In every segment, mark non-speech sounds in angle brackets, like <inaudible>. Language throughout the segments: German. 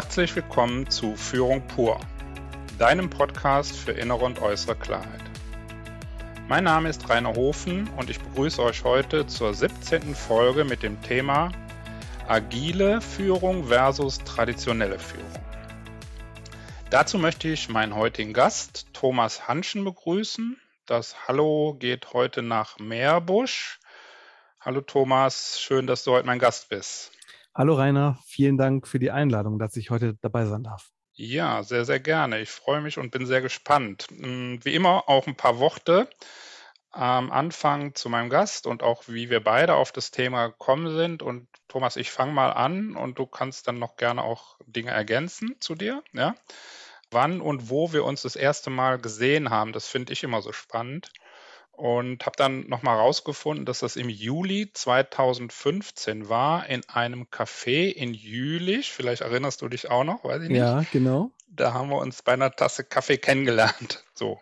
Herzlich willkommen zu Führung pur, deinem Podcast für innere und äußere Klarheit. Mein Name ist Rainer Hofen und ich begrüße euch heute zur 17. Folge mit dem Thema Agile Führung versus traditionelle Führung. Dazu möchte ich meinen heutigen Gast Thomas Hanschen begrüßen. Das Hallo geht heute nach Meerbusch. Hallo Thomas, schön, dass du heute mein Gast bist. Hallo Rainer, vielen Dank für die Einladung, dass ich heute dabei sein darf. Ja, sehr, sehr gerne. Ich freue mich und bin sehr gespannt. Hm, wie immer auch ein paar Worte am Anfang zu meinem Gast und auch wie wir beide auf das Thema gekommen sind. Und Thomas, ich fange mal an und du kannst dann noch gerne auch Dinge ergänzen zu dir. Ja? Wann und wo wir uns das erste Mal gesehen haben, das finde ich immer so spannend. Und habe dann nochmal rausgefunden, dass das im Juli 2015 war in einem Café in Jülich. Vielleicht erinnerst du dich auch noch, weiß ich nicht. Ja, genau. Da haben wir uns bei einer Tasse Kaffee kennengelernt. So.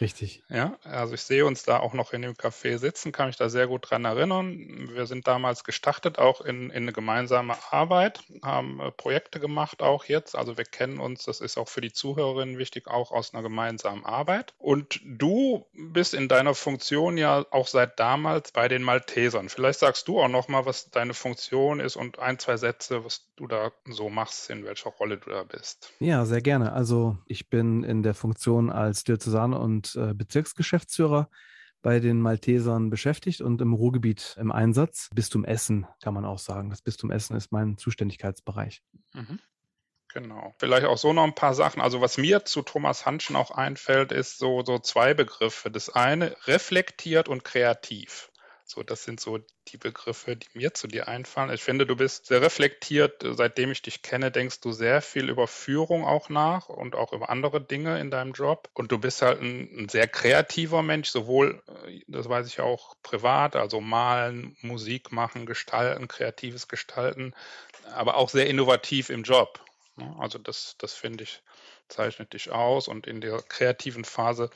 Richtig. Ja, also ich sehe uns da auch noch in dem Café sitzen, kann mich da sehr gut dran erinnern. Wir sind damals gestartet, auch in, in eine gemeinsame Arbeit, haben äh, Projekte gemacht auch jetzt. Also wir kennen uns, das ist auch für die Zuhörerinnen wichtig, auch aus einer gemeinsamen Arbeit. Und du bist in deiner Funktion ja auch seit damals bei den Maltesern. Vielleicht sagst du auch noch mal, was deine Funktion ist und ein, zwei Sätze, was du da so machst, in welcher Rolle du da bist. Ja, sehr gerne. Also ich bin in der Funktion als Diözesan und und äh, Bezirksgeschäftsführer bei den Maltesern beschäftigt und im Ruhrgebiet im Einsatz. Bistum Essen kann man auch sagen. Das Bistum Essen ist mein Zuständigkeitsbereich. Mhm. Genau. Vielleicht auch so noch ein paar Sachen. Also was mir zu Thomas Hanschen auch einfällt, ist so, so zwei Begriffe. Das eine reflektiert und kreativ. So, das sind so die Begriffe, die mir zu dir einfallen. Ich finde, du bist sehr reflektiert. Seitdem ich dich kenne, denkst du sehr viel über Führung auch nach und auch über andere Dinge in deinem Job. Und du bist halt ein, ein sehr kreativer Mensch, sowohl, äh, das weiß ich auch, privat, also malen, Musik machen, gestalten, kreatives Gestalten, aber auch sehr innovativ im Job. Also das, das finde ich, zeichnet dich aus. Und in der kreativen Phase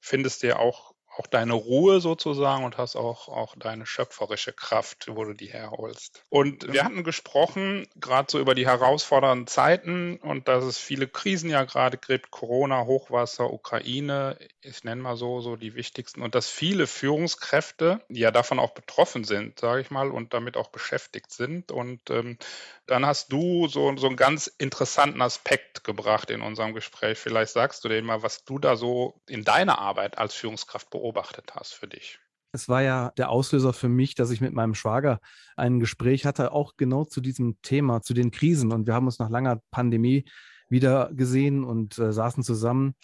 findest du ja auch auch deine Ruhe sozusagen und hast auch, auch deine schöpferische Kraft, wo du die herholst. Und wir hatten gesprochen, gerade so über die herausfordernden Zeiten und dass es viele Krisen ja gerade gibt, Corona, Hochwasser, Ukraine, ich nenne mal so, so die wichtigsten und dass viele Führungskräfte ja davon auch betroffen sind, sage ich mal, und damit auch beschäftigt sind. Und ähm, dann hast du so, so einen ganz interessanten Aspekt gebracht in unserem Gespräch. Vielleicht sagst du den mal, was du da so in deiner Arbeit als Führungskraft beobachtest beobachtet hast für dich? Es war ja der Auslöser für mich, dass ich mit meinem Schwager ein Gespräch hatte, auch genau zu diesem Thema, zu den Krisen. Und wir haben uns nach langer Pandemie wieder gesehen und äh, saßen zusammen.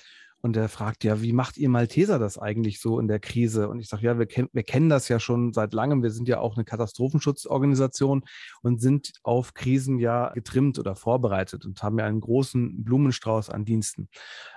Und er fragt ja, wie macht ihr Malteser das eigentlich so in der Krise? Und ich sage, ja, wir, kenn, wir kennen das ja schon seit langem. Wir sind ja auch eine Katastrophenschutzorganisation und sind auf Krisen ja getrimmt oder vorbereitet und haben ja einen großen Blumenstrauß an Diensten.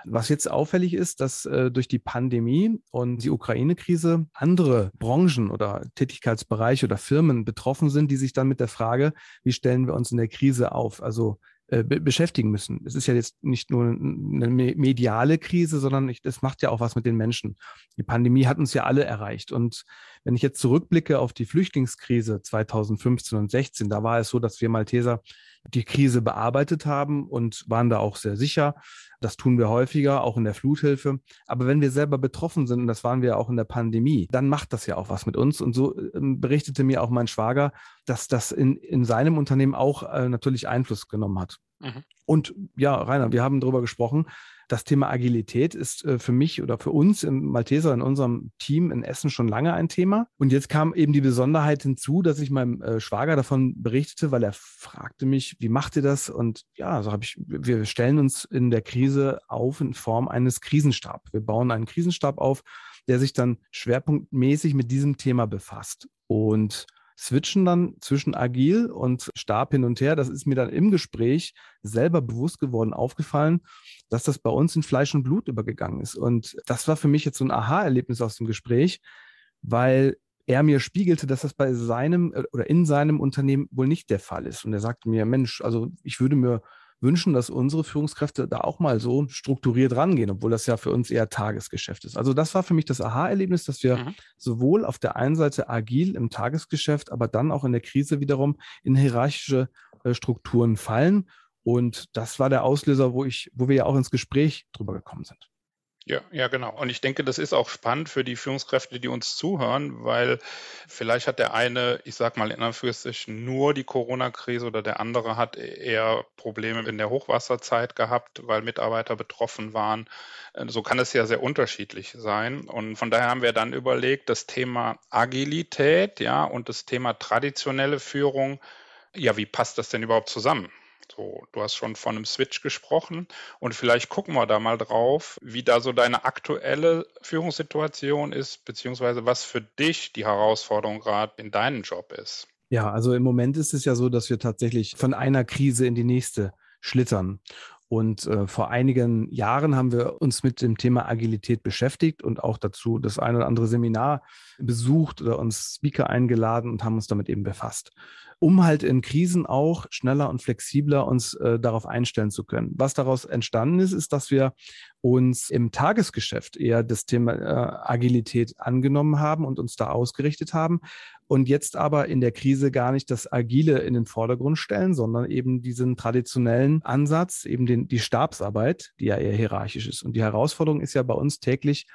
Was jetzt auffällig ist, dass äh, durch die Pandemie und die Ukraine-Krise andere Branchen oder Tätigkeitsbereiche oder Firmen betroffen sind, die sich dann mit der Frage, wie stellen wir uns in der Krise auf? Also äh, beschäftigen müssen. Es ist ja jetzt nicht nur eine mediale Krise, sondern es macht ja auch was mit den Menschen. Die Pandemie hat uns ja alle erreicht. Und wenn ich jetzt zurückblicke auf die Flüchtlingskrise 2015 und 16, da war es so, dass wir Malteser die Krise bearbeitet haben und waren da auch sehr sicher. Das tun wir häufiger, auch in der Fluthilfe. Aber wenn wir selber betroffen sind, und das waren wir auch in der Pandemie, dann macht das ja auch was mit uns. Und so ähm, berichtete mir auch mein Schwager, dass das in, in seinem Unternehmen auch äh, natürlich Einfluss genommen hat. Mhm. Und ja, Rainer, wir haben darüber gesprochen, das Thema Agilität ist äh, für mich oder für uns im Malteser in unserem Team in Essen schon lange ein Thema. Und jetzt kam eben die Besonderheit hinzu, dass ich meinem äh, Schwager davon berichtete, weil er fragte mich, wie macht ihr das? Und ja, so habe ich, wir stellen uns in der Krise auf in Form eines Krisenstabs. Wir bauen einen Krisenstab auf, der sich dann schwerpunktmäßig mit diesem Thema befasst. Und switchen dann zwischen agil und Stab hin und her. Das ist mir dann im Gespräch selber bewusst geworden, aufgefallen, dass das bei uns in Fleisch und Blut übergegangen ist. Und das war für mich jetzt so ein Aha-Erlebnis aus dem Gespräch, weil er mir spiegelte, dass das bei seinem äh, oder in seinem Unternehmen wohl nicht der Fall ist. Und er sagte mir, Mensch, also ich würde mir wünschen, dass unsere Führungskräfte da auch mal so strukturiert rangehen, obwohl das ja für uns eher Tagesgeschäft ist. Also das war für mich das Aha-Erlebnis, dass wir mhm. sowohl auf der einen Seite agil im Tagesgeschäft, aber dann auch in der Krise wiederum in hierarchische äh, Strukturen fallen Und das war der Auslöser, wo ich, wo wir ja auch ins Gespräch drüber gekommen sind. Ja, ja, genau. Und ich denke, das ist auch spannend für die Führungskräfte, die uns zuhören, weil vielleicht hat der eine, ich sag mal in Anführungszeichen, nur die Corona-Krise oder der andere hat eher Probleme in der Hochwasserzeit gehabt, weil Mitarbeiter betroffen waren. Äh, so kann es ja sehr unterschiedlich sein. Und von daher haben wir dann überlegt, das Thema Agilität, ja, und das Thema traditionelle Führung, ja, wie passt das denn überhaupt zusammen? So, du hast schon von einem Switch gesprochen und vielleicht gucken wir da mal drauf, wie da so deine aktuelle Führungssituation ist, beziehungsweise was für dich die Herausforderung gerade in deinem Job ist. Ja, also im Moment ist es ja so, dass wir tatsächlich von einer Krise in die nächste schlittern. Und äh, vor einigen Jahren haben wir uns mit dem Thema Agilität beschäftigt und auch dazu das ein oder andere Seminar besucht oder uns Speaker eingeladen und haben uns damit eben befasst um halt in Krisen auch schneller und flexibler uns äh, darauf einstellen zu können. Was daraus entstanden ist, ist, dass wir uns im Tagesgeschäft eher das Thema äh, Agilität angenommen haben und uns da ausgerichtet haben und jetzt aber in der Krise gar nicht das Agile in den Vordergrund stellen, sondern eben diesen traditionellen Ansatz, eben den, die Stabsarbeit, die ja eher hierarchisch ist. Und die Herausforderung ist ja bei uns täglich,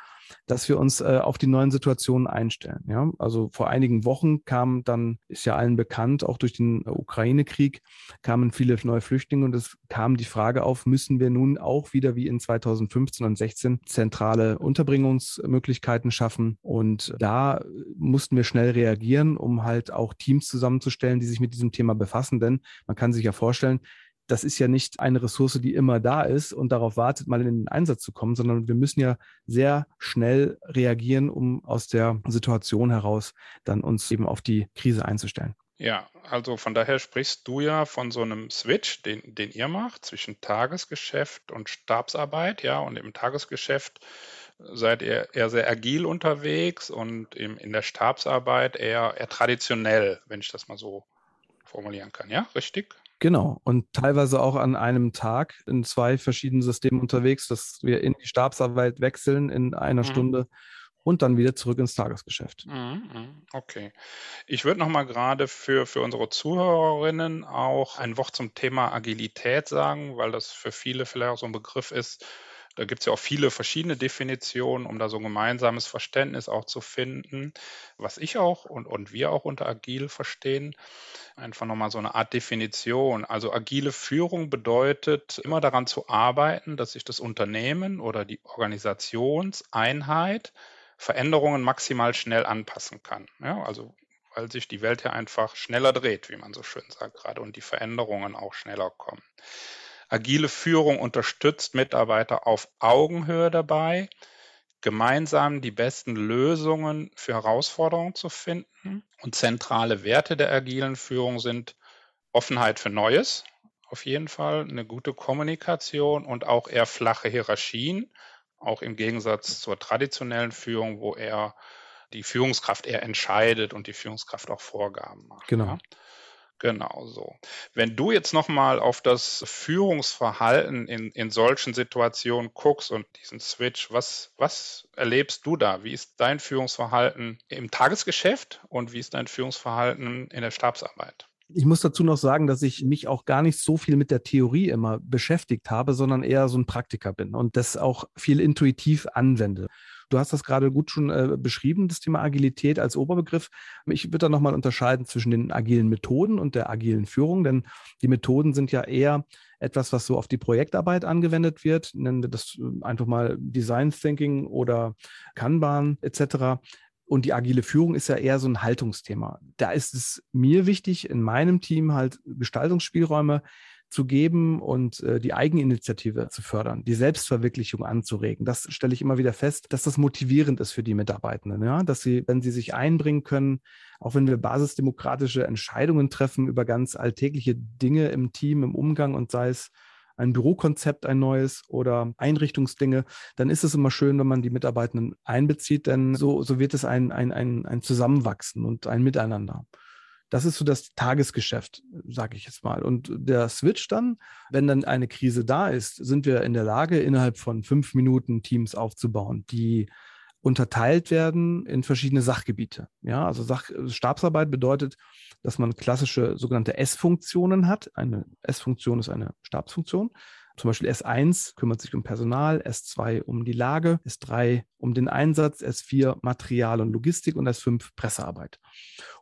dass wir uns äh, auf die neuen Situationen einstellen. Ja? Also vor einigen Wochen kam dann, ist ja allen bekannt, auch durch den Ukraine-Krieg kamen viele neue Flüchtlinge und es kam die Frage auf, müssen wir nun auch wieder wie in 2015 und 16 zentrale Unterbringungsmöglichkeiten schaffen? Und da mussten wir schnell reagieren, um halt auch Teams zusammenzustellen, die sich mit diesem Thema befassen. Denn man kann sich ja vorstellen, das ist ja nicht eine Ressource, die immer da ist und darauf wartet, mal in den Einsatz zu kommen, sondern wir müssen ja sehr schnell reagieren, um aus der Situation heraus dann uns eben auf die Krise einzustellen. Ja, also von daher sprichst du ja von so einem Switch, den, den ihr macht zwischen Tagesgeschäft und Stabsarbeit, ja, und im Tagesgeschäft seid ihr eher sehr agil unterwegs und im, in der Stabsarbeit eher, eher traditionell, wenn ich das mal so formulieren kann, ja, richtig? Genau. Und teilweise auch an einem Tag in zwei verschiedenen Systemen unterwegs, dass wir in die Stabsarbeit wechseln in einer mhm. Stunde und dann wieder zurück ins Tagesgeschäft. Mhm, mhm. Okay. Ich würde noch mal gerade für, für unsere Zuhörerinnen auch ein Wort zum Thema Agilität sagen, weil das für viele vielleicht auch so ein Begriff ist, da gibt es ja auch viele verschiedene Definitionen, um da so ein gemeinsames Verständnis auch zu finden, was ich auch und, und wir auch unter agil verstehen. Einfach nochmal so eine Art Definition. Also agile Führung bedeutet immer daran zu arbeiten, dass sich das Unternehmen oder die Organisationseinheit Veränderungen maximal schnell anpassen kann. Ja, also weil sich die Welt ja einfach schneller dreht, wie man so schön sagt gerade, und die Veränderungen auch schneller kommen. Agile Führung unterstützt Mitarbeiter auf Augenhöhe dabei, gemeinsam die besten Lösungen für Herausforderungen zu finden. Und zentrale Werte der agilen Führung sind Offenheit für Neues, auf jeden Fall, eine gute Kommunikation und auch eher flache Hierarchien, auch im Gegensatz zur traditionellen Führung, wo eher die Führungskraft eher entscheidet und die Führungskraft auch Vorgaben macht. Genau. Genau so. Wenn du jetzt nochmal auf das Führungsverhalten in, in solchen Situationen guckst und diesen Switch, was, was erlebst du da? Wie ist dein Führungsverhalten im Tagesgeschäft und wie ist dein Führungsverhalten in der Stabsarbeit? Ich muss dazu noch sagen, dass ich mich auch gar nicht so viel mit der Theorie immer beschäftigt habe, sondern eher so ein Praktiker bin und das auch viel intuitiv anwende. Du hast das gerade gut schon äh, beschrieben, das Thema Agilität als Oberbegriff. Ich würde da nochmal unterscheiden zwischen den agilen Methoden und der agilen Führung, denn die Methoden sind ja eher etwas, was so auf die Projektarbeit angewendet wird. Nennen wir das äh, einfach mal Design Thinking oder Kanban etc. Und die agile Führung ist ja eher so ein Haltungsthema. Da ist es mir wichtig, in meinem Team halt Gestaltungsspielräume zu geben und äh, die Eigeninitiative zu fördern, die Selbstverwirklichung anzuregen. Das stelle ich immer wieder fest, dass das motivierend ist für die Mitarbeitenden, ja? dass sie, wenn sie sich einbringen können, auch wenn wir basisdemokratische Entscheidungen treffen über ganz alltägliche Dinge im Team, im Umgang und sei es ein Bürokonzept, ein neues oder Einrichtungsdinge, dann ist es immer schön, wenn man die Mitarbeitenden einbezieht, denn so, so wird es ein, ein, ein, ein Zusammenwachsen und ein Miteinander. Das ist so das Tagesgeschäft, sage ich jetzt mal. Und der Switch dann, wenn dann eine Krise da ist, sind wir in der Lage, innerhalb von fünf Minuten Teams aufzubauen, die unterteilt werden in verschiedene Sachgebiete. Ja, also Sach Stabsarbeit bedeutet, dass man klassische sogenannte S-Funktionen hat. Eine S-Funktion ist eine Stabsfunktion. Zum Beispiel S1 kümmert sich um Personal, S2 um die Lage, S3 um den Einsatz, S4 Material und Logistik und S5 Pressearbeit.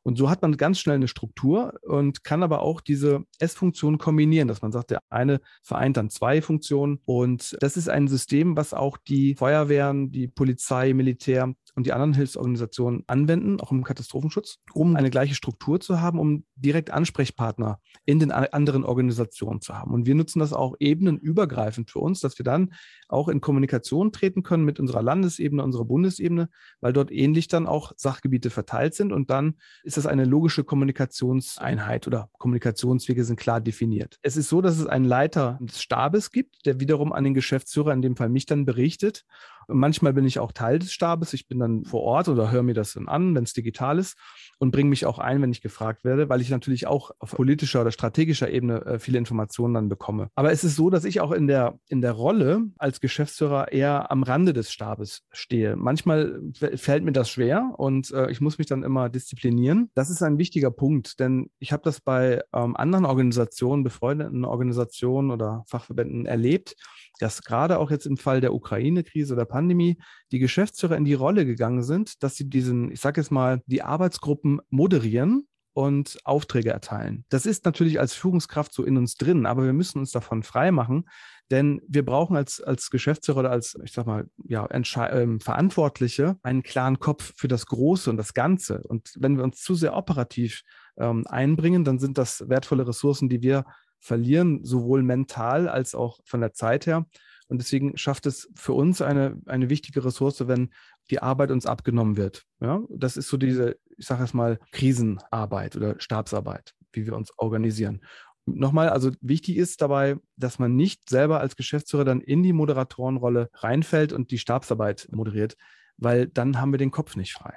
Und so hat man ganz schnell eine Struktur und kann aber auch diese S-Funktionen kombinieren, dass man sagt, der eine vereint dann zwei Funktionen. Und das ist ein System, was auch die Feuerwehren, die Polizei, Militär und die anderen Hilfsorganisationen anwenden, auch im Katastrophenschutz, um eine gleiche Struktur zu haben, um direkt Ansprechpartner in den anderen Organisationen zu haben. Und wir nutzen das auch ebenenübergreifend für uns, dass wir dann auch in Kommunikation treten können mit unserer Landesebene, unserer Bundesebene, weil dort ähnlich dann auch Sachgebiete verteilt sind. Und dann ist das eine logische Kommunikationseinheit oder Kommunikationswege sind klar definiert. Es ist so, dass es einen Leiter des Stabes gibt, der wiederum an den Geschäftsführer, in dem Fall mich dann berichtet. Manchmal bin ich auch Teil des Stabes. Ich bin dann vor Ort oder höre mir das dann an, wenn es digital ist und bringe mich auch ein, wenn ich gefragt werde, weil ich natürlich auch auf politischer oder strategischer Ebene äh, viele Informationen dann bekomme. Aber es ist so, dass ich auch in der, in der Rolle als Geschäftsführer eher am Rande des Stabes stehe. Manchmal fällt mir das schwer und äh, ich muss mich dann immer disziplinieren. Das ist ein wichtiger Punkt, denn ich habe das bei ähm, anderen Organisationen, befreundeten Organisationen oder Fachverbänden erlebt, dass gerade auch jetzt im Fall der Ukraine-Krise oder Pandemie die Geschäftsführer in die Rolle gegangen sind, dass sie diesen, ich sage jetzt mal, die Arbeitsgruppen moderieren und Aufträge erteilen. Das ist natürlich als Führungskraft so in uns drin, aber wir müssen uns davon freimachen, denn wir brauchen als, als Geschäftsführer oder als, ich sag mal, ja, äh, Verantwortliche einen klaren Kopf für das Große und das Ganze. Und wenn wir uns zu sehr operativ ähm, einbringen, dann sind das wertvolle Ressourcen, die wir verlieren, sowohl mental als auch von der Zeit her. Und deswegen schafft es für uns eine, eine wichtige Ressource, wenn die Arbeit uns abgenommen wird. Ja, das ist so diese, ich sage es mal, Krisenarbeit oder Stabsarbeit, wie wir uns organisieren. Nochmal, also wichtig ist dabei, dass man nicht selber als Geschäftsführer dann in die Moderatorenrolle reinfällt und die Stabsarbeit moderiert, weil dann haben wir den Kopf nicht frei.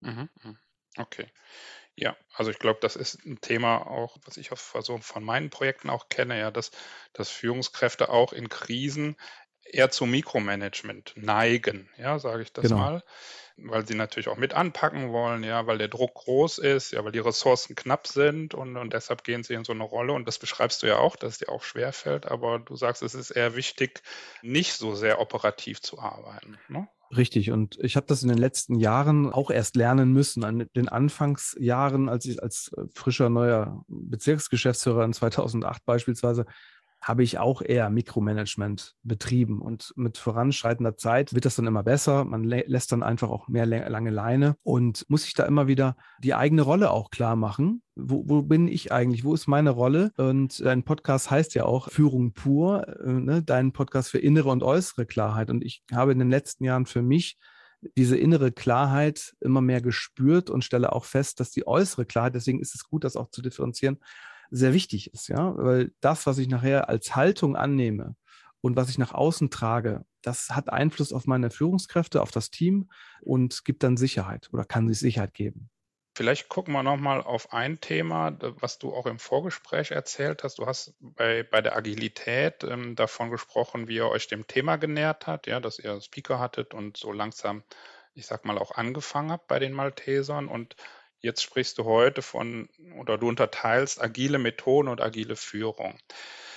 Mhm, mhm. Okay. Ja, also ich glaube, das ist ein Thema auch, was ich aus so von meinen Projekten auch kenne, ja, dass, dass Führungskräfte auch in Krisen eher zu Mikromanagement neigen, ja, sage ich das genau. mal, weil sie natürlich auch mit anpacken wollen, ja, weil der Druck groß ist, ja, weil die Ressourcen knapp sind und, und deshalb gehen sie in so eine Rolle und das beschreibst du ja auch, dass es dir auch schwerfällt, aber du sagst, es ist eher wichtig, nicht so sehr operativ zu arbeiten. Ne? Richtig. Und ich habe das in den letzten Jahren auch erst lernen müssen. An den Anfangsjahren, als ich als äh, frischer neuer Bezirksgeschäftsführer in 2008 beispielsweise habe ich auch eher Mikromanagement betrieben. Und mit voranschreitender Zeit wird das dann immer besser. Man lä lässt dann einfach auch mehr lange Leine und muss sich da immer wieder die eigene Rolle auch klar machen. Wo, wo bin ich eigentlich? Wo ist meine Rolle? Und dein Podcast heißt ja auch Führung pur, äh, ne? dein Podcast für innere und äußere Klarheit. Und ich habe in den letzten Jahren für mich diese innere Klarheit immer mehr gespürt und stelle auch fest, dass die äußere Klarheit, deswegen ist es gut, das auch zu differenzieren, sehr wichtig ist, ja, weil das, was ich nachher als Haltung annehme und was ich nach außen trage, das hat Einfluss auf meine Führungskräfte, auf das Team und gibt dann Sicherheit oder kann sich Sicherheit geben. Vielleicht gucken wir nochmal auf ein Thema, was du auch im Vorgespräch erzählt hast. Du hast bei, bei der Agilität ähm, davon gesprochen, wie ihr euch dem Thema genähert habt, ja, dass ihr Speaker hattet und so langsam, ich sag mal, auch angefangen habt bei den Maltesern. Und Jetzt sprichst du heute von oder du unterteilst agile Methoden und agile Führung.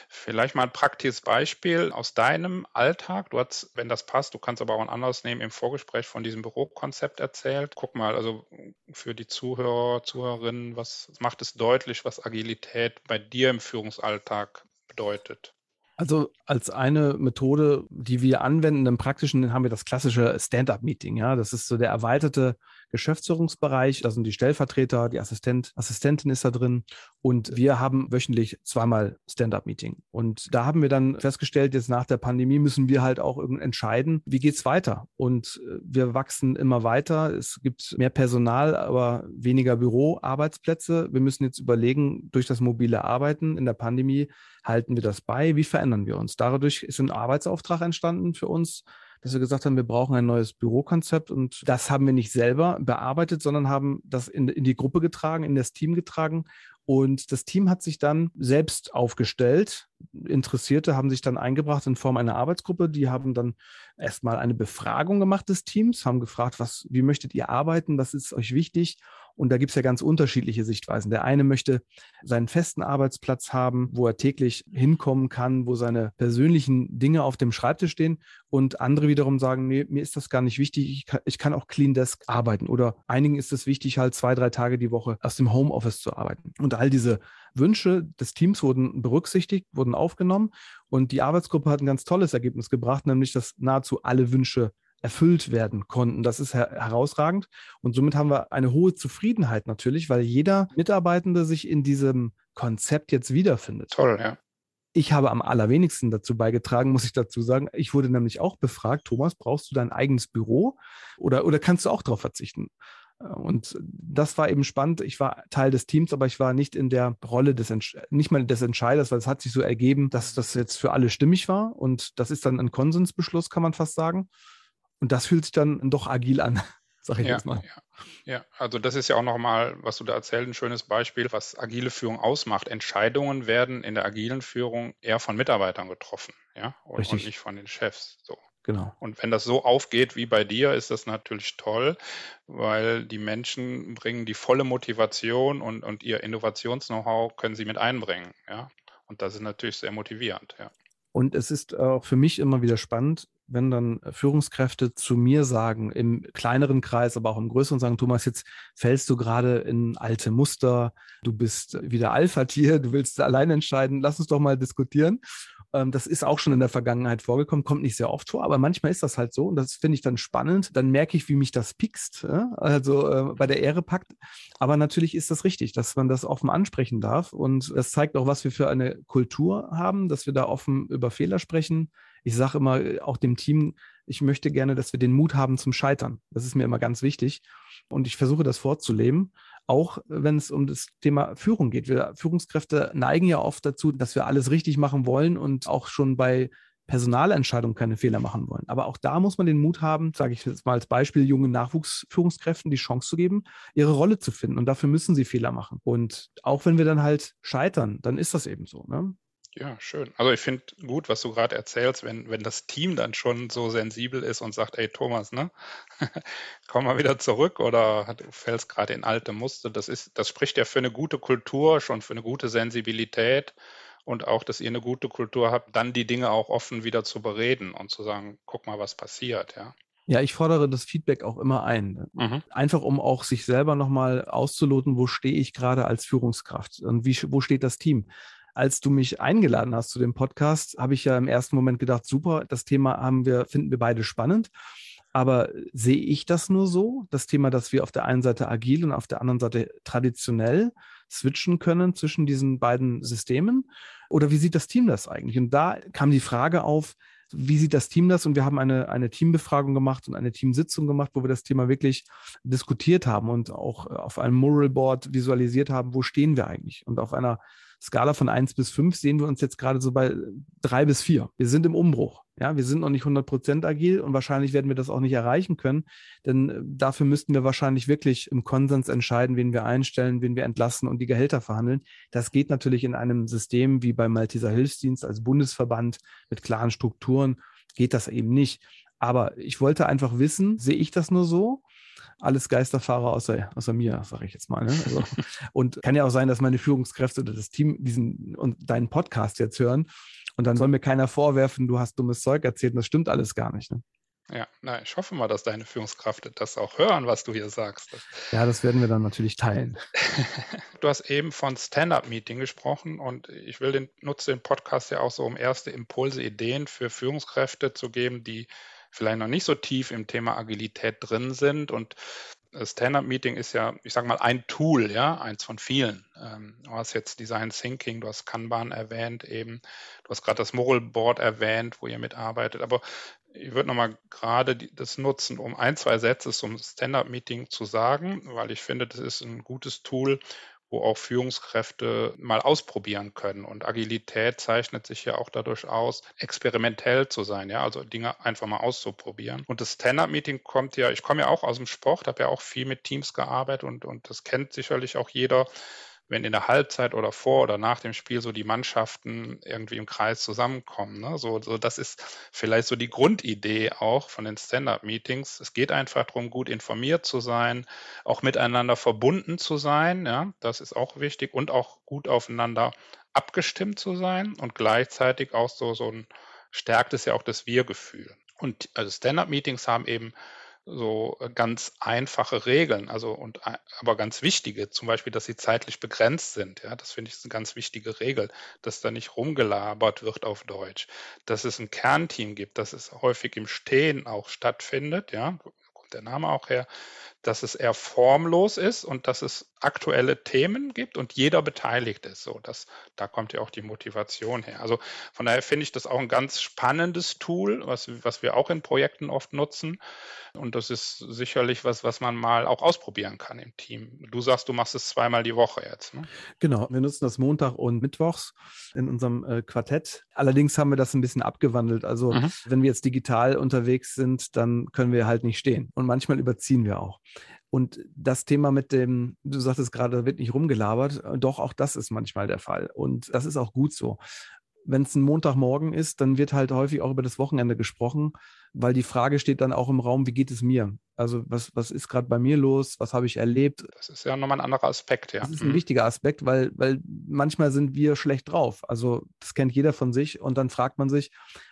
Vielleicht mal ein praktisches Beispiel aus deinem Alltag. Du hast, wenn das passt, du kannst aber auch ein anderes nehmen, im Vorgespräch von diesem Bürokonzept erzählt. Guck mal, also für die Zuhörer, Zuhörerinnen, was macht es deutlich, was Agilität bei dir im Führungsalltag bedeutet? Also als eine Methode, die wir anwenden im Praktischen, haben wir das klassische Stand-up-Meeting. Ja, das ist so der erweiterte Geschäftsführungsbereich. Da sind die Stellvertreter, die Assistent, Assistentin ist da drin. Und wir haben wöchentlich zweimal Stand-up-Meeting. Und da haben wir dann festgestellt, jetzt nach der Pandemie müssen wir halt auch entscheiden, wie geht's weiter? Und äh, wir wachsen immer weiter. Es gibt mehr Personal, aber weniger Büroarbeitsplätze. Wir müssen jetzt überlegen, durch das mobile Arbeiten in der Pandemie halten wir das bei? Wie verändern wir uns? Dadurch ist ein Arbeitsauftrag entstanden für uns, dass wir gesagt haben, wir brauchen ein neues Bürokonzept und das haben wir nicht selber bearbeitet, sondern haben das in, in die Gruppe getragen, in das Team getragen Und das Team hat sich dann selbst aufgestellt. Interessierte haben sich dann eingebracht in Form einer Arbeitsgruppe. Die haben dann erstmal eine Befragung gemacht des Teams, haben gefragt, was, wie möchtet ihr arbeiten, was ist euch wichtig und da gibt es ja ganz unterschiedliche Sichtweisen. Der eine möchte seinen festen Arbeitsplatz haben, wo er täglich hinkommen kann, wo seine persönlichen Dinge auf dem Schreibtisch stehen. Und andere wiederum sagen, nee, mir ist das gar nicht wichtig. Ich kann, ich kann auch Clean Desk arbeiten. Oder einigen ist es wichtig, halt zwei, drei Tage die Woche aus dem Homeoffice zu arbeiten. Und all diese Wünsche des Teams wurden berücksichtigt, wurden aufgenommen. Und die Arbeitsgruppe hat ein ganz tolles Ergebnis gebracht, nämlich dass nahezu alle Wünsche erfüllt werden konnten. Das ist her herausragend. Und somit haben wir eine hohe Zufriedenheit natürlich, weil jeder Mitarbeitende sich in diesem Konzept jetzt wiederfindet. Toll, ja. Ich habe am allerwenigsten dazu beigetragen, muss ich dazu sagen. Ich wurde nämlich auch befragt, Thomas, brauchst du dein eigenes Büro oder, oder kannst du auch darauf verzichten? Und das war eben spannend. Ich war Teil des Teams, aber ich war nicht in der Rolle des, nicht mal des Entscheiders, weil es hat sich so ergeben, dass das jetzt für alle stimmig war. Und das ist dann ein Konsensbeschluss, kann man fast sagen. Und das fühlt sich dann doch agil an, <laughs> sag ich ja, jetzt mal. Ja. ja, also das ist ja auch nochmal, was du da erzählt, ein schönes Beispiel, was agile Führung ausmacht. Entscheidungen werden in der agilen Führung eher von Mitarbeitern getroffen, ja, und, und nicht von den Chefs. So. Genau. Und wenn das so aufgeht wie bei dir, ist das natürlich toll, weil die Menschen bringen die volle Motivation und, und ihr Innovations-Know-how können sie mit einbringen, ja. Und das ist natürlich sehr motivierend, ja. Und es ist auch für mich immer wieder spannend, wenn dann Führungskräfte zu mir sagen, im kleineren Kreis, aber auch im größeren, sagen, Thomas, jetzt fällst du gerade in alte Muster, du bist wieder Alpha-Tier, du willst allein entscheiden, lass uns doch mal diskutieren. Ähm, das ist auch schon in der Vergangenheit vorgekommen, kommt nicht sehr oft vor, aber manchmal ist das halt so und das finde ich dann spannend. Dann merke ich, wie mich das piekst, also äh, bei der Ehre packt. Aber natürlich ist das richtig, dass man das offen ansprechen darf und das zeigt auch, was wir für eine Kultur haben, dass wir da offen über Fehler sprechen, ich sage immer auch dem Team, ich möchte gerne, dass wir den Mut haben zum Scheitern. Das ist mir immer ganz wichtig. Und ich versuche das vorzuleben, auch wenn es um das Thema Führung geht. Wir Führungskräfte neigen ja oft dazu, dass wir alles richtig machen wollen und auch schon bei Personalentscheidungen keine Fehler machen wollen. Aber auch da muss man den Mut haben, sage ich jetzt mal als Beispiel, jungen Nachwuchsführungskräften die Chance zu geben, ihre Rolle zu finden. Und dafür müssen sie Fehler machen. Und auch wenn wir dann halt scheitern, dann ist das eben so. Ne? Ja, schön. Also ich finde gut, was du gerade erzählst, wenn, wenn das Team dann schon so sensibel ist und sagt, ey Thomas, ne, <laughs> komm mal wieder zurück oder du fällst gerade in alte Muster. Das ist, das spricht ja für eine gute Kultur, schon für eine gute Sensibilität und auch, dass ihr eine gute Kultur habt, dann die Dinge auch offen wieder zu bereden und zu sagen, guck mal, was passiert, ja. Ja, ich fordere das Feedback auch immer ein. Mhm. Einfach um auch sich selber nochmal auszuloten, wo stehe ich gerade als Führungskraft und wie, wo steht das Team als du mich eingeladen hast zu dem Podcast, habe ich ja im ersten Moment gedacht, super, das Thema haben wir, finden wir beide spannend. Aber sehe ich das nur so? Das Thema, dass wir auf der einen Seite agil und auf der anderen Seite traditionell switchen können zwischen diesen beiden Systemen? Oder wie sieht das Team das eigentlich? Und da kam die Frage auf, wie sieht das Team das? Und wir haben eine, eine Teambefragung gemacht und eine Teamsitzung gemacht, wo wir das Thema wirklich diskutiert haben und auch auf einem Moral Board visualisiert haben, wo stehen wir eigentlich? Und auf einer Skala von eins bis fünf sehen wir uns jetzt gerade so bei drei bis vier. Wir sind im Umbruch. Ja, wir sind noch nicht 100 Prozent agil und wahrscheinlich werden wir das auch nicht erreichen können, denn äh, dafür müssten wir wahrscheinlich wirklich im Konsens entscheiden, wen wir einstellen, wen wir entlassen und die Gehälter verhandeln. Das geht natürlich in einem System wie beim Malteser Hilfsdienst als Bundesverband mit klaren Strukturen, geht das eben nicht. Aber ich wollte einfach wissen, sehe ich das nur so? Alles Geisterfahrer außer, außer mir, sage ich jetzt mal. Ne? Also, und kann ja auch sein, dass meine Führungskräfte oder das Team diesen und deinen Podcast jetzt hören. Und dann soll mir keiner vorwerfen, du hast dummes Zeug erzählt und das stimmt alles gar nicht. Ne? Ja, na, ich hoffe mal, dass deine Führungskräfte das auch hören, was du hier sagst. Ja, das werden wir dann natürlich teilen. <laughs> du hast eben von Stand-up-Meeting gesprochen und ich will den, nutze den Podcast ja auch so, um erste Impulse, Ideen für Führungskräfte zu geben, die vielleicht noch nicht so tief im Thema Agilität drin sind. Und Stand-up-Meeting ist ja, ich sage mal, ein Tool, ja, eins von vielen. Ähm, du hast jetzt Design Thinking, du hast Kanban erwähnt eben, du hast gerade das Moral Board erwähnt, wo ihr mitarbeitet. Aber ich würde nochmal gerade das nutzen, um ein, zwei Sätze zum Stand-up-Meeting zu sagen, weil ich finde, das ist ein gutes Tool, wo auch Führungskräfte mal ausprobieren können. Und Agilität zeichnet sich ja auch dadurch aus, experimentell zu sein, ja, also Dinge einfach mal auszuprobieren. Und das Stand-up-Meeting kommt ja, ich komme ja auch aus dem Sport, habe ja auch viel mit Teams gearbeitet und, und das kennt sicherlich auch jeder wenn in der Halbzeit oder vor oder nach dem Spiel so die Mannschaften irgendwie im Kreis zusammenkommen. Ne? So, so, das ist vielleicht so die Grundidee auch von den Stand-up-Meetings. Es geht einfach darum, gut informiert zu sein, auch miteinander verbunden zu sein. Ja, das ist auch wichtig und auch gut aufeinander abgestimmt zu sein und gleichzeitig auch so, so ein stärkt es ja auch das Wir-Gefühl. Und also Stand-up-Meetings haben eben so äh, ganz einfache Regeln, also und aber ganz wichtige, zum Beispiel, dass sie zeitlich begrenzt sind. Ja, das finde ich eine ganz wichtige Regel, dass da nicht rumgelabert wird auf Deutsch, dass es ein Kernteam gibt, dass es häufig im Stehen auch stattfindet. Ja, kommt der Name auch her, dass es eher formlos ist und dass es aktuelle Themen gibt und jeder beteiligt ist. So, das, da kommt ja auch die Motivation her. Also von daher finde ich das auch ein ganz spannendes Tool, was, was wir auch in Projekten oft nutzen. Und das ist sicherlich was, was man mal auch ausprobieren kann im Team. Du sagst, du machst es zweimal die Woche jetzt. Ne? Genau, wir nutzen das Montag und Mittwochs in unserem äh, Quartett. Allerdings haben wir das ein bisschen abgewandelt. Also mhm. wenn wir jetzt digital unterwegs sind, dann können wir halt nicht stehen. Und manchmal überziehen wir auch. Und das Thema mit dem, du sagtest gerade, wird nicht rumgelabert, doch auch das ist manchmal der Fall. Und das ist auch gut so. Wenn es ein Montagmorgen ist, dann wird halt häufig auch über das Wochenende gesprochen, weil die Frage steht dann auch im Raum, wie geht es mir? Also was, was ist gerade bei mir los? Was habe ich erlebt? Das ist ja nochmal ein anderer Aspekt, ja. Das ist ein mhm. wichtiger Aspekt, weil, weil manchmal sind wir schlecht drauf. Also das kennt jeder von sich und dann fragt man sich,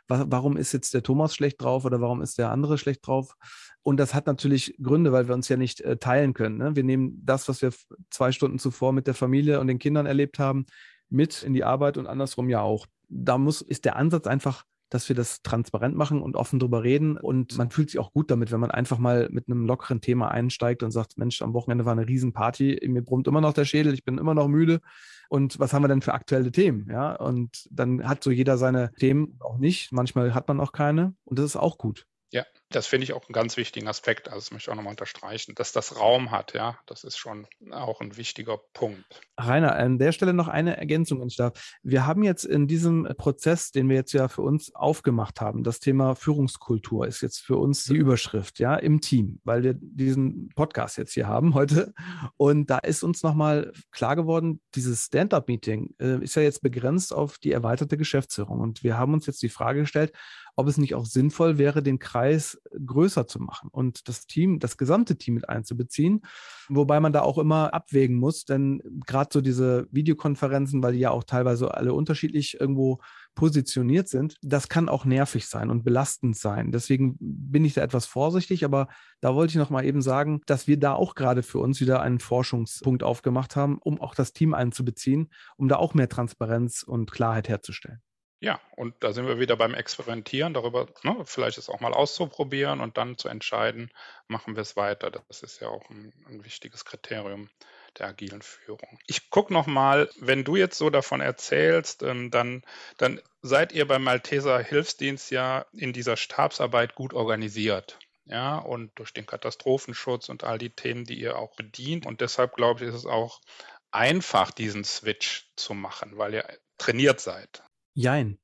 warum ist jetzt der Thomas schlecht drauf oder warum ist der andere schlecht drauf? Und das hat natürlich Gründe, weil wir uns ja nicht äh, teilen können. Ne? Wir nehmen das, was wir zwei Stunden zuvor mit der Familie und den Kindern erlebt haben, mit in die Arbeit und andersrum ja auch. Da muss, ist der Ansatz einfach, dass wir das transparent machen und offen drüber reden. Und man fühlt sich auch gut damit, wenn man einfach mal mit einem lockeren Thema einsteigt und sagt, Mensch, am Wochenende war eine Riesenparty, mir brummt immer noch der Schädel, ich bin immer noch müde. Und was haben wir denn für aktuelle Themen? Ja, und dann hat so jeder seine Themen auch nicht. Manchmal hat man auch keine. Und das ist auch gut. Das finde ich auch einen ganz wichtigen Aspekt. Also das möchte ich auch nochmal unterstreichen, dass das Raum hat, ja, das ist schon auch ein wichtiger Punkt. Rainer, an der Stelle noch eine Ergänzung, ich darf. Wir haben jetzt in diesem Prozess, den wir jetzt ja für uns aufgemacht haben, das Thema Führungskultur ist jetzt für uns die Überschrift, ja, im Team, weil wir diesen Podcast jetzt hier haben heute. Und da ist uns nochmal klar geworden, dieses Stand-up-Meeting äh, ist ja jetzt begrenzt auf die erweiterte Geschäftsführung. Und wir haben uns jetzt die Frage gestellt, ob es nicht auch sinnvoll wäre, den Kreis größer zu machen und das Team, das gesamte Team mit einzubeziehen. Wobei man da auch immer abwägen muss, denn gerade so diese Videokonferenzen, weil die ja auch teilweise alle unterschiedlich irgendwo positioniert sind, das kann auch nervig sein und belastend sein. Deswegen bin ich da etwas vorsichtig, aber da wollte ich noch mal eben sagen, dass wir da auch gerade für uns wieder einen Forschungspunkt aufgemacht haben, um auch das Team einzubeziehen, um da auch mehr Transparenz und Klarheit herzustellen. Ja, und da sind wir wieder beim Experimentieren, darüber ne, vielleicht es auch mal auszuprobieren und dann zu entscheiden, machen wir es weiter. Das ist ja auch ein, ein wichtiges Kriterium der agilen Führung. Ich gucke nochmal, wenn du jetzt so davon erzählst, ähm, dann, dann seid ihr beim Malteser Hilfsdienst ja in dieser Stabsarbeit gut organisiert. Ja, und durch den Katastrophenschutz und all die Themen, die ihr auch bedient. Und deshalb glaube ich, ist es auch einfach, diesen Switch zu machen, weil ihr trainiert seid. Jein.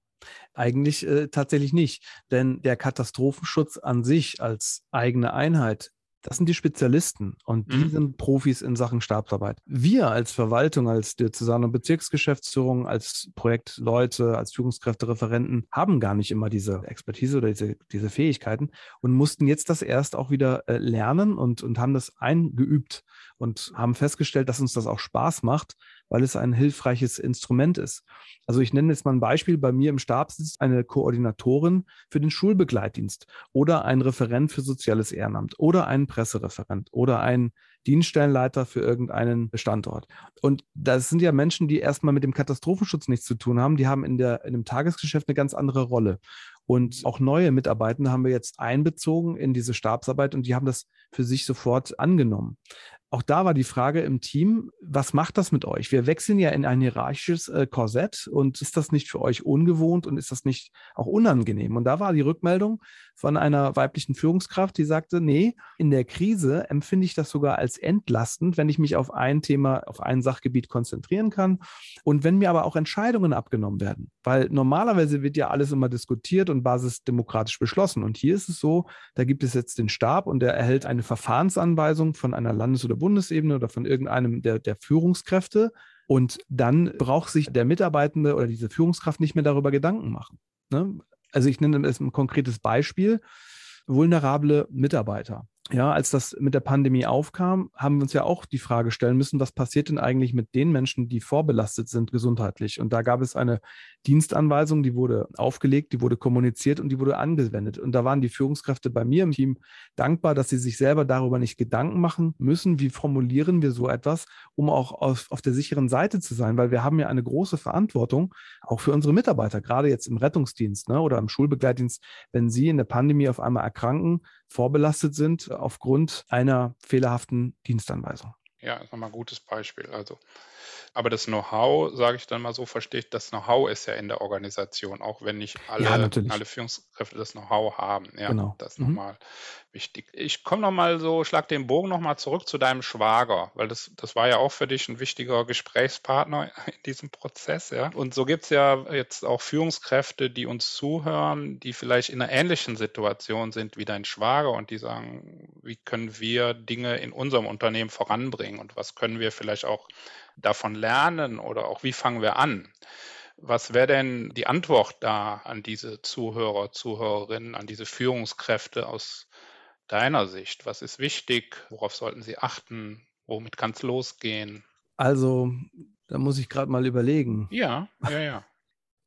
Eigentlich äh, tatsächlich nicht. Denn der Katastrophenschutz an sich als eigene Einheit das sind die Spezialisten und die mhm. sind Profis in Sachen Stabsarbeit. Wir als Verwaltung, als Diözesan- und Bezirksgeschäftsführung, als Projektleute, als Führungskräfte, Referenten haben gar nicht immer diese Expertise oder diese, diese Fähigkeiten und mussten jetzt das erst auch wieder äh, lernen und, und haben das eingeübt und haben festgestellt, dass uns das auch Spaß macht, weil es ein hilfreiches Instrument ist. Also ich nenne jetzt mal ein Beispiel. Bei mir im Stab sitzt eine Koordinatorin für den Schulbegleitdienst oder ein Referent für soziales Ehrenamt oder ein Pressereferent oder ein Dienststellenleiter für irgendeinen Standort. Und das sind ja Menschen, die erstmal mit dem Katastrophenschutz nichts zu tun haben. Die haben in, der, in dem Tagesgeschäft eine ganz andere Rolle. Und auch neue Mitarbeitende haben wir jetzt einbezogen in diese Stabsarbeit und die haben das für sich sofort angenommen auch da war die Frage im Team, was macht das mit euch? Wir wechseln ja in ein hierarchisches äh, Korsett und ist das nicht für euch ungewohnt und ist das nicht auch unangenehm? Und da war die Rückmeldung von einer weiblichen Führungskraft, die sagte, nee, in der Krise empfinde ich das sogar als entlastend, wenn ich mich auf ein Thema, auf ein Sachgebiet konzentrieren kann und wenn mir aber auch Entscheidungen abgenommen werden. Weil normalerweise wird ja alles immer diskutiert und basisdemokratisch beschlossen. Und hier ist es so, da gibt es jetzt den Stab und der erhält eine Verfahrensanweisung von einer Landes- oder Bundesebene oder von irgendeinem der, der Führungskräfte Und dann braucht sich der Mitarbeitende oder diese Führungskraft nicht mehr darüber Gedanken machen. Ne? Also ich nenne das ein konkretes Beispiel. Vulnerable Mitarbeiter. Ja, als das mit der Pandemie aufkam, haben wir uns ja auch die Frage stellen müssen, was passiert denn eigentlich mit den Menschen, die vorbelastet sind gesundheitlich? Und da gab es eine Dienstanweisung, die wurde aufgelegt, die wurde kommuniziert und die wurde angewendet. Und da waren die Führungskräfte bei mir im Team dankbar, dass sie sich selber darüber nicht Gedanken machen müssen, wie formulieren wir so etwas, um auch auf, auf der sicheren Seite zu sein, weil wir haben ja eine große Verantwortung, auch für unsere Mitarbeiter, gerade jetzt im Rettungsdienst ne, oder im Schulbegleitdienst, wenn sie in der Pandemie auf einmal erkranken, vorbelastet sind aufgrund einer fehlerhaften Dienstanweisung. Ja, ist nochmal ein gutes Beispiel. Also aber das Know-how, sage ich dann mal so, verstehe ich, das Know-how ist ja in der Organisation, auch wenn nicht alle, ja, alle Führungskräfte das Know-how haben. Ja, genau. das ist mhm. nochmal wichtig. Ich komme nochmal so, schlag den Bogen nochmal zurück zu deinem Schwager, weil das, das war ja auch für dich ein wichtiger Gesprächspartner <laughs> in diesem Prozess, ja. Und so gibt es ja jetzt auch Führungskräfte, die uns zuhören, die vielleicht in einer ähnlichen Situation sind wie dein Schwager und die sagen, wie können wir Dinge in unserem Unternehmen voranbringen und was können wir vielleicht auch davon lernen oder auch wie fangen wir an? Was wäre denn die Antwort da an diese Zuhörer, Zuhörerinnen, an diese Führungskräfte aus deiner Sicht? Was ist wichtig? Worauf sollten sie achten? Womit kann es losgehen? Also, da muss ich gerade mal überlegen. Ja, ja, ja.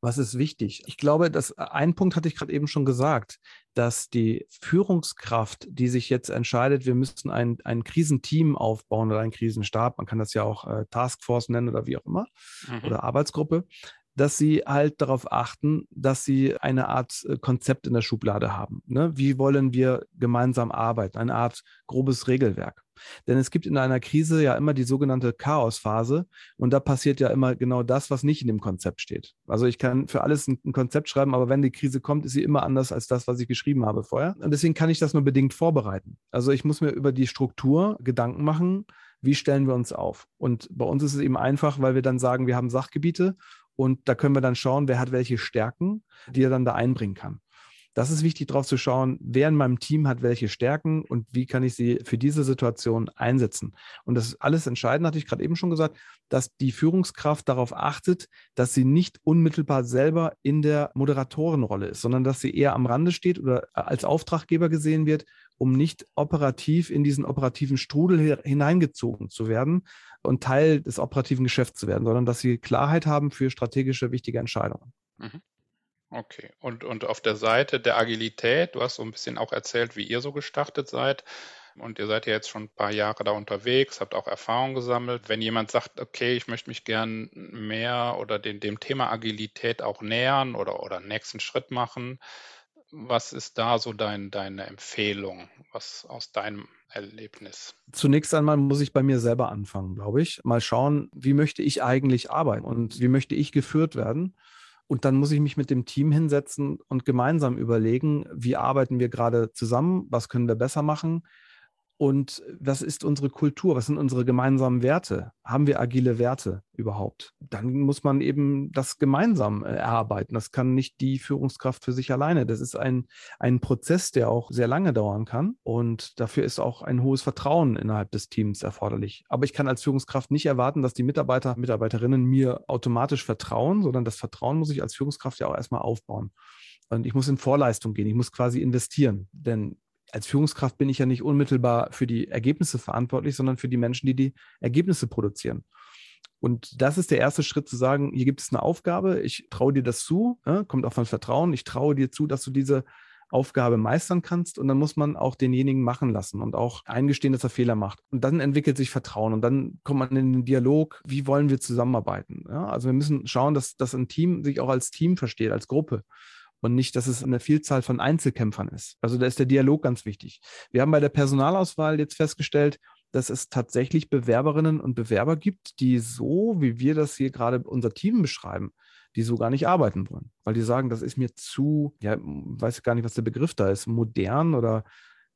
Was ist wichtig? Ich glaube, dass ein Punkt hatte ich gerade eben schon gesagt, dass die Führungskraft, die sich jetzt entscheidet, wir müssen ein, ein Krisenteam aufbauen oder einen Krisenstab, man kann das ja auch äh, Taskforce nennen oder wie auch immer, mhm. oder Arbeitsgruppe, dass sie halt darauf achten, dass sie eine Art äh, Konzept in der Schublade haben. Ne? Wie wollen wir gemeinsam arbeiten? Eine Art grobes Regelwerk. Denn es gibt in einer Krise ja immer die sogenannte Chaosphase und da passiert ja immer genau das, was nicht in dem Konzept steht. Also ich kann für alles ein, ein, Konzept schreiben, aber wenn die Krise kommt, ist sie immer anders als das, was ich geschrieben habe vorher. Und deswegen kann ich das nur bedingt vorbereiten. Also ich muss mir über die Struktur Gedanken machen, wie stellen wir uns auf. Und bei uns ist es eben einfach, weil wir dann sagen, wir haben Sachgebiete und da können wir dann schauen, wer hat welche Stärken, die er dann da einbringen kann. Das ist wichtig, darauf zu schauen, wer in meinem Team hat welche Stärken und wie kann ich sie für diese Situation einsetzen. Und das ist alles entscheidend, hatte ich gerade eben schon gesagt, dass die Führungskraft darauf achtet, dass sie nicht unmittelbar selber in der Moderatorenrolle ist, sondern dass sie eher am Rande steht oder als Auftraggeber gesehen wird, um nicht operativ in diesen operativen Strudel hineingezogen zu werden und Teil des operativen Geschäfts zu werden, sondern dass sie Klarheit haben für strategische wichtige Entscheidungen. Mhm. Okay. Und, und auf der Seite der Agilität, du hast so ein bisschen auch erzählt, wie ihr so gestartet seid. Und ihr seid ja jetzt schon ein paar Jahre da unterwegs, habt auch Erfahrung gesammelt. Wenn jemand sagt, okay, ich möchte mich gern mehr oder den, dem Thema Agilität auch nähern oder, oder nächsten Schritt machen, was ist da so dein, deine Empfehlung, was aus deinem Erlebnis? Zunächst einmal muss ich bei mir selber anfangen, glaube ich. Mal schauen, wie möchte ich eigentlich arbeiten und wie möchte ich geführt werden. Und dann muss ich mich mit dem Team hinsetzen und gemeinsam überlegen, wie arbeiten wir gerade zusammen, was können wir besser machen, und was ist unsere Kultur? Was sind unsere gemeinsamen Werte? Haben wir agile Werte überhaupt? Dann muss man eben das gemeinsam äh, erarbeiten. Das kann nicht die Führungskraft für sich alleine. Das ist ein, ein Prozess, der auch sehr lange dauern kann. Und dafür ist auch ein hohes Vertrauen innerhalb des Teams erforderlich. Aber ich kann als Führungskraft nicht erwarten, dass die Mitarbeiter, Mitarbeiterinnen mir automatisch vertrauen, sondern das Vertrauen muss ich als Führungskraft ja auch erstmal aufbauen. Und ich muss in Vorleistung gehen. Ich muss quasi investieren. Denn als Führungskraft bin ich ja nicht unmittelbar für die Ergebnisse verantwortlich, sondern für die Menschen, die die Ergebnisse produzieren. Und das ist der erste Schritt zu sagen, hier gibt es eine Aufgabe, ich traue dir das zu, ja, kommt auch von Vertrauen, ich traue dir zu, dass du diese Aufgabe meistern kannst und dann muss man auch denjenigen machen lassen und auch eingestehen, dass er Fehler macht. Und dann entwickelt sich Vertrauen und dann kommt man in den Dialog, wie wollen wir zusammenarbeiten. Ja, also wir müssen schauen, dass, dass ein Team sich auch als Team versteht, als Gruppe und nicht, dass es eine Vielzahl von Einzelkämpfern ist. Also da ist der Dialog ganz wichtig. Wir haben bei der Personalauswahl jetzt festgestellt, dass es tatsächlich Bewerberinnen und Bewerber gibt, die so, wie wir das hier gerade unser Team beschreiben, die so gar nicht arbeiten wollen, weil die sagen, das ist mir zu, ja, weiß gar nicht, was der Begriff da ist, modern oder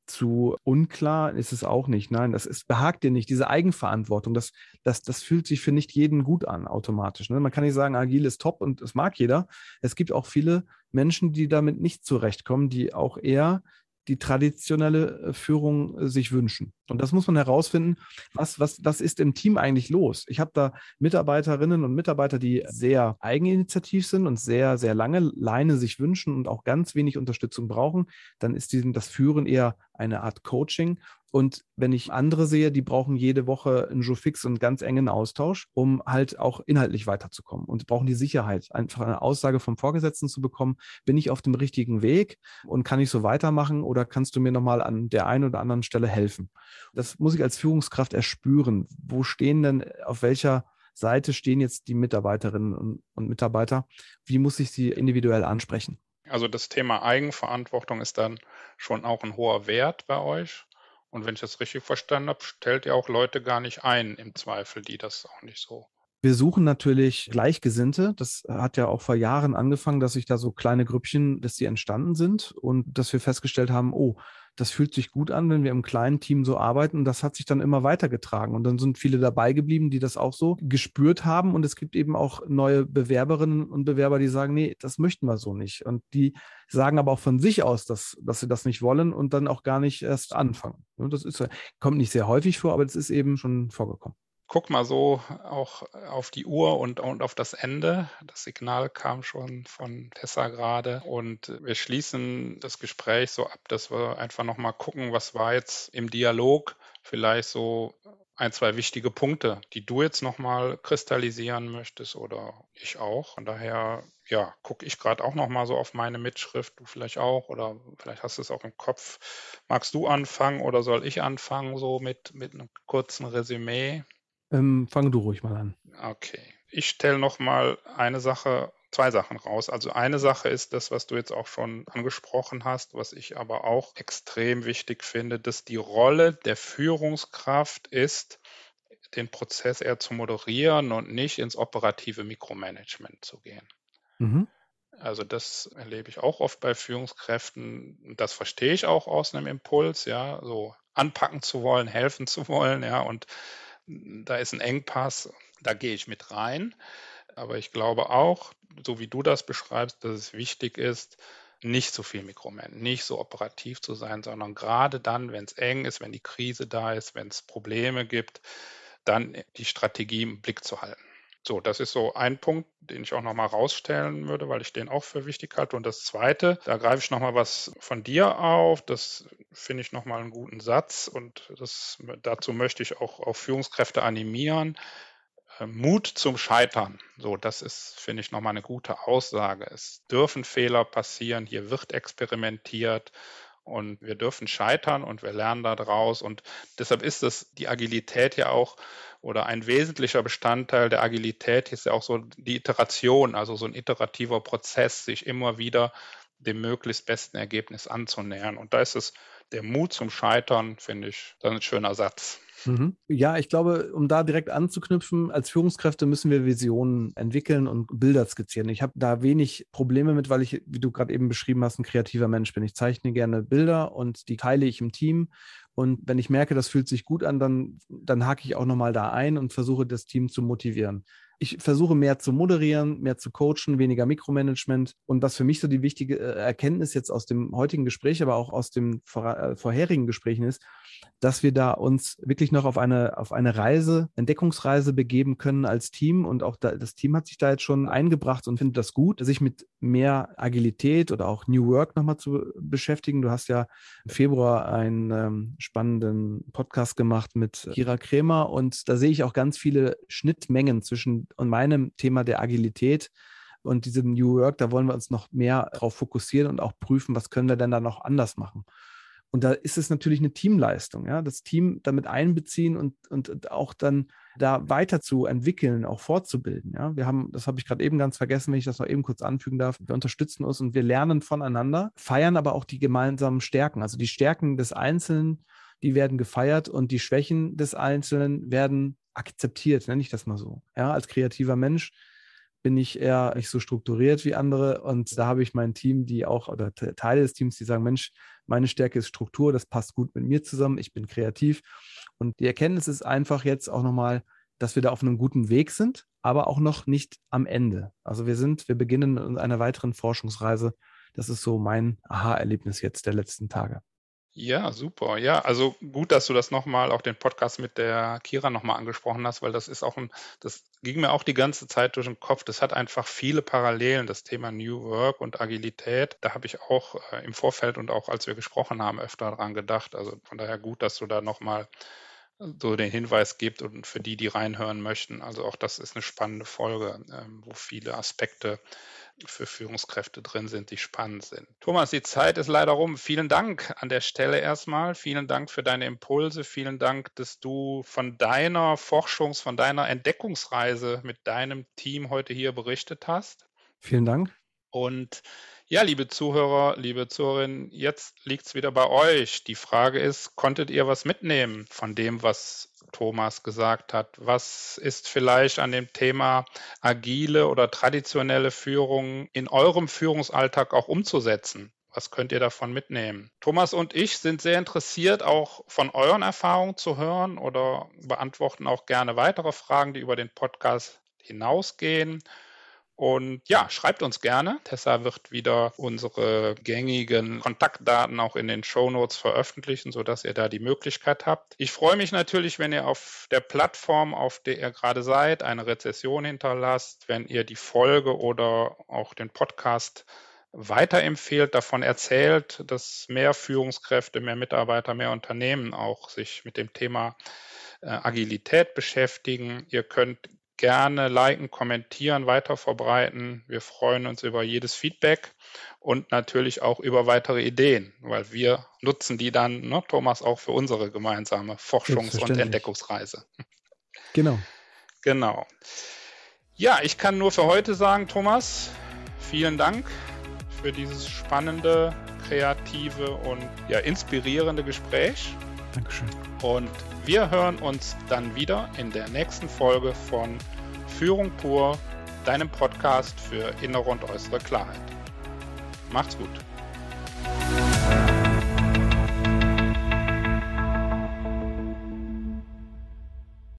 zu unklar ist es auch nicht. Nein, das ist, behagt dir nicht. Diese Eigenverantwortung, das, das, das fühlt sich für nicht jeden gut an, automatisch. Ne? Man kann nicht sagen, agil ist top und es mag jeder. Es gibt auch viele Menschen, die damit nicht zurechtkommen, die auch eher die traditionelle äh, Führung äh, sich wünschen. Und das muss man herausfinden, was, was, was ist im Team eigentlich los? Ich habe da Mitarbeiterinnen und Mitarbeiter, die sehr eigeninitiativ sind und sehr, sehr lange Leine sich wünschen und auch ganz wenig Unterstützung brauchen. Dann ist diesen, das Führen eher eine Art Coaching. Und wenn ich andere sehe, die brauchen jede Woche einen Jour fix und ganz engen Austausch, um halt auch inhaltlich weiterzukommen und brauchen die Sicherheit, einfach eine Aussage vom Vorgesetzten zu bekommen, bin ich auf dem richtigen Weg und kann ich so weitermachen oder kannst du mir nochmal an der einen oder anderen Stelle helfen? Das muss ich als Führungskraft erspüren. Wo stehen denn, auf welcher Seite stehen jetzt die Mitarbeiterinnen und, und Mitarbeiter? Wie muss ich sie individuell ansprechen? Also das Thema Eigenverantwortung ist dann schon auch ein hoher Wert bei euch. Und wenn ich das richtig verstanden habe, stellt ihr auch Leute gar nicht ein im Zweifel, die das auch nicht so. Wir suchen natürlich Gleichgesinnte. Das hat ja auch vor Jahren angefangen, dass sich da so kleine Grüppchen, dass die entstanden sind und dass wir festgestellt haben, oh, das fühlt sich gut an, wenn wir im kleinen Team so arbeiten. Und das hat sich dann immer weitergetragen. Und dann sind viele dabei geblieben, die das auch so gespürt haben. Und es gibt eben auch neue Bewerberinnen und Bewerber, die sagen, nee, das möchten wir so nicht. Und die sagen aber auch von sich aus, dass, dass sie das nicht wollen und dann auch gar nicht erst anfangen. Das ist, kommt nicht sehr häufig vor, aber das ist eben schon vorgekommen guck mal so auch auf die Uhr und, und auf das Ende. Das Signal kam schon von Tessa gerade und wir schließen das Gespräch so ab, dass wir einfach nochmal gucken, was war jetzt im Dialog vielleicht so ein, zwei wichtige Punkte, die du jetzt nochmal kristallisieren möchtest oder ich auch. Von daher, ja, gucke ich gerade auch nochmal so auf meine Mitschrift, du vielleicht auch oder vielleicht hast du es auch im Kopf. Magst du anfangen oder soll ich anfangen so mit, mit einem kurzen Resümee? Ähm, fang du ruhig mal an. Okay. Ich stelle noch mal eine Sache, zwei Sachen raus. Also eine Sache ist das, was du jetzt auch schon angesprochen hast, was ich aber auch extrem wichtig finde, dass die Rolle der Führungskraft ist, den Prozess eher zu moderieren und nicht ins operative Mikromanagement zu gehen. Mhm. Also das erlebe ich auch oft bei Führungskräften. Das verstehe ich auch aus einem Impuls, ja, so anpacken zu wollen, helfen zu wollen, ja, und da ist ein Engpass, da gehe ich mit rein. Aber ich glaube auch, so wie du das beschreibst, dass es wichtig ist, nicht so viel Mikroman, nicht so operativ zu sein, sondern gerade dann, wenn es eng ist, wenn die Krise da ist, wenn es Probleme gibt, dann die Strategie im Blick zu halten. So, das ist so ein Punkt, den ich auch nochmal rausstellen würde, weil ich den auch für wichtig halte. Und das Zweite, da greife ich nochmal was von dir auf. Das finde ich nochmal einen guten Satz und das, dazu möchte ich auch, auch Führungskräfte animieren. Äh, Mut zum Scheitern. So, das ist, finde ich, nochmal eine gute Aussage. Es dürfen Fehler passieren. Hier wird experimentiert und wir dürfen scheitern und wir lernen daraus. Und deshalb ist es die Agilität ja auch oder ein wesentlicher Bestandteil der Agilität ist ja auch so die Iteration, also so ein iterativer Prozess, sich immer wieder dem möglichst besten Ergebnis anzunähern. Und da ist es der Mut zum Scheitern, finde ich, dann ein schöner Satz. Mhm. Ja, ich glaube, um da direkt anzuknüpfen, als Führungskräfte müssen wir Visionen entwickeln und Bilder skizzieren. Ich habe da wenig Probleme mit, weil ich, wie du gerade eben beschrieben hast, ein kreativer Mensch bin. Ich zeichne gerne Bilder und die teile ich im Team und wenn ich merke, das fühlt sich gut an, dann, dann hake ich auch nochmal da ein und versuche das Team zu motivieren. Ich versuche mehr zu moderieren, mehr zu coachen, weniger Mikromanagement. Und was für mich so die wichtige äh, Erkenntnis jetzt aus dem heutigen Gespräch, aber auch aus den äh, vorherigen Gesprächen ist, dass wir da uns wirklich noch auf eine, auf eine Reise, Entdeckungsreise begeben können als Team. Und auch da, das Team hat sich da jetzt schon eingebracht und findet das gut, sich mit mehr Agilität oder auch New Work nochmal zu beschäftigen. Du hast ja im Februar einen ähm, spannenden Podcast gemacht mit Kira Kremer und da sehe ich auch ganz viele Schnittmengen zwischen meinem Thema der Agilität und diesem New Work. Da wollen wir uns noch mehr darauf fokussieren und auch prüfen, was können wir denn da noch anders machen. Und da ist es natürlich eine Teamleistung, ja, das Team damit einbeziehen und, und auch dann da weiter zu entwickeln, auch fortzubilden. Ja. Wir haben, das habe ich gerade eben ganz vergessen, wenn ich das noch eben kurz anfügen darf, wir unterstützen uns und wir lernen voneinander, feiern aber auch die gemeinsamen Stärken. Also die Stärken des Einzelnen, die werden gefeiert und die Schwächen des Einzelnen werden akzeptiert, nenne ich das mal so. Ja, als kreativer Mensch bin ich eher nicht so strukturiert wie andere und da habe ich mein Team, die auch, oder Teile des Teams, die sagen, Mensch, meine Stärke ist Struktur, das passt gut mit mir zusammen, ich bin kreativ. Und die Erkenntnis ist einfach jetzt auch nochmal, dass wir da auf einem guten Weg sind, aber auch noch nicht am Ende. Also wir sind, wir beginnen mit einer weiteren Forschungsreise. Das ist so mein Aha-Erlebnis jetzt der letzten Tage. Ja, super. Ja, also gut, dass du das nochmal, auch den Podcast mit der Kira nochmal angesprochen hast, weil das ist auch ein, das ging mir auch die ganze Zeit durch den Kopf. Das hat einfach viele Parallelen, das Thema New Work und Agilität. Da habe ich auch äh, im Vorfeld und auch als wir gesprochen haben, öfter dran gedacht. Also von daher gut, dass du da nochmal so den Hinweis gibt und für die, die reinhören möchten. Also auch das ist eine spannende Folge, ähm, wo viele Aspekte für Führungskräfte drin sind, die spannend sind. Thomas, die Zeit ist leider rum. Vielen Dank an der Stelle erstmal. Vielen Dank für deine Impulse. Vielen Dank, dass du von deiner Forschungs-, von deiner Entdeckungsreise mit deinem Team heute hier berichtet hast. Vielen Dank. Und ja, liebe Zuhörer, liebe Zuhörerinnen, jetzt liegt es wieder bei euch. Die Frage ist, konntet ihr was mitnehmen von dem, was Thomas gesagt hat? Was ist vielleicht an dem Thema agile oder traditionelle Führung in eurem Führungsalltag auch umzusetzen? Was könnt ihr davon mitnehmen? Thomas und ich sind sehr interessiert, auch von euren Erfahrungen zu hören oder beantworten auch gerne weitere Fragen, die über den Podcast hinausgehen. Und ja, schreibt uns gerne. Tessa wird wieder unsere gängigen Kontaktdaten auch in den Show Notes veröffentlichen, sodass ihr da die Möglichkeit habt. Ich freue mich natürlich, wenn ihr auf der Plattform, auf der ihr gerade seid, eine Rezession hinterlasst, wenn ihr die Folge oder auch den Podcast weiterempfehlt, davon erzählt, dass mehr Führungskräfte, mehr Mitarbeiter, mehr Unternehmen auch sich mit dem Thema äh, Agilität beschäftigen. Ihr könnt gerne liken, kommentieren, weiter verbreiten. Wir freuen uns über jedes Feedback und natürlich auch über weitere Ideen, weil wir nutzen die dann, ne, Thomas, auch für unsere gemeinsame Forschungs- und Entdeckungsreise. Genau. Genau. Ja, ich kann nur für heute sagen, Thomas, vielen Dank für dieses spannende, kreative und ja, inspirierende Gespräch. Dankeschön. Und wir hören uns dann wieder in der nächsten Folge von Führung pur, deinem Podcast für innere und äußere Klarheit. Macht's gut.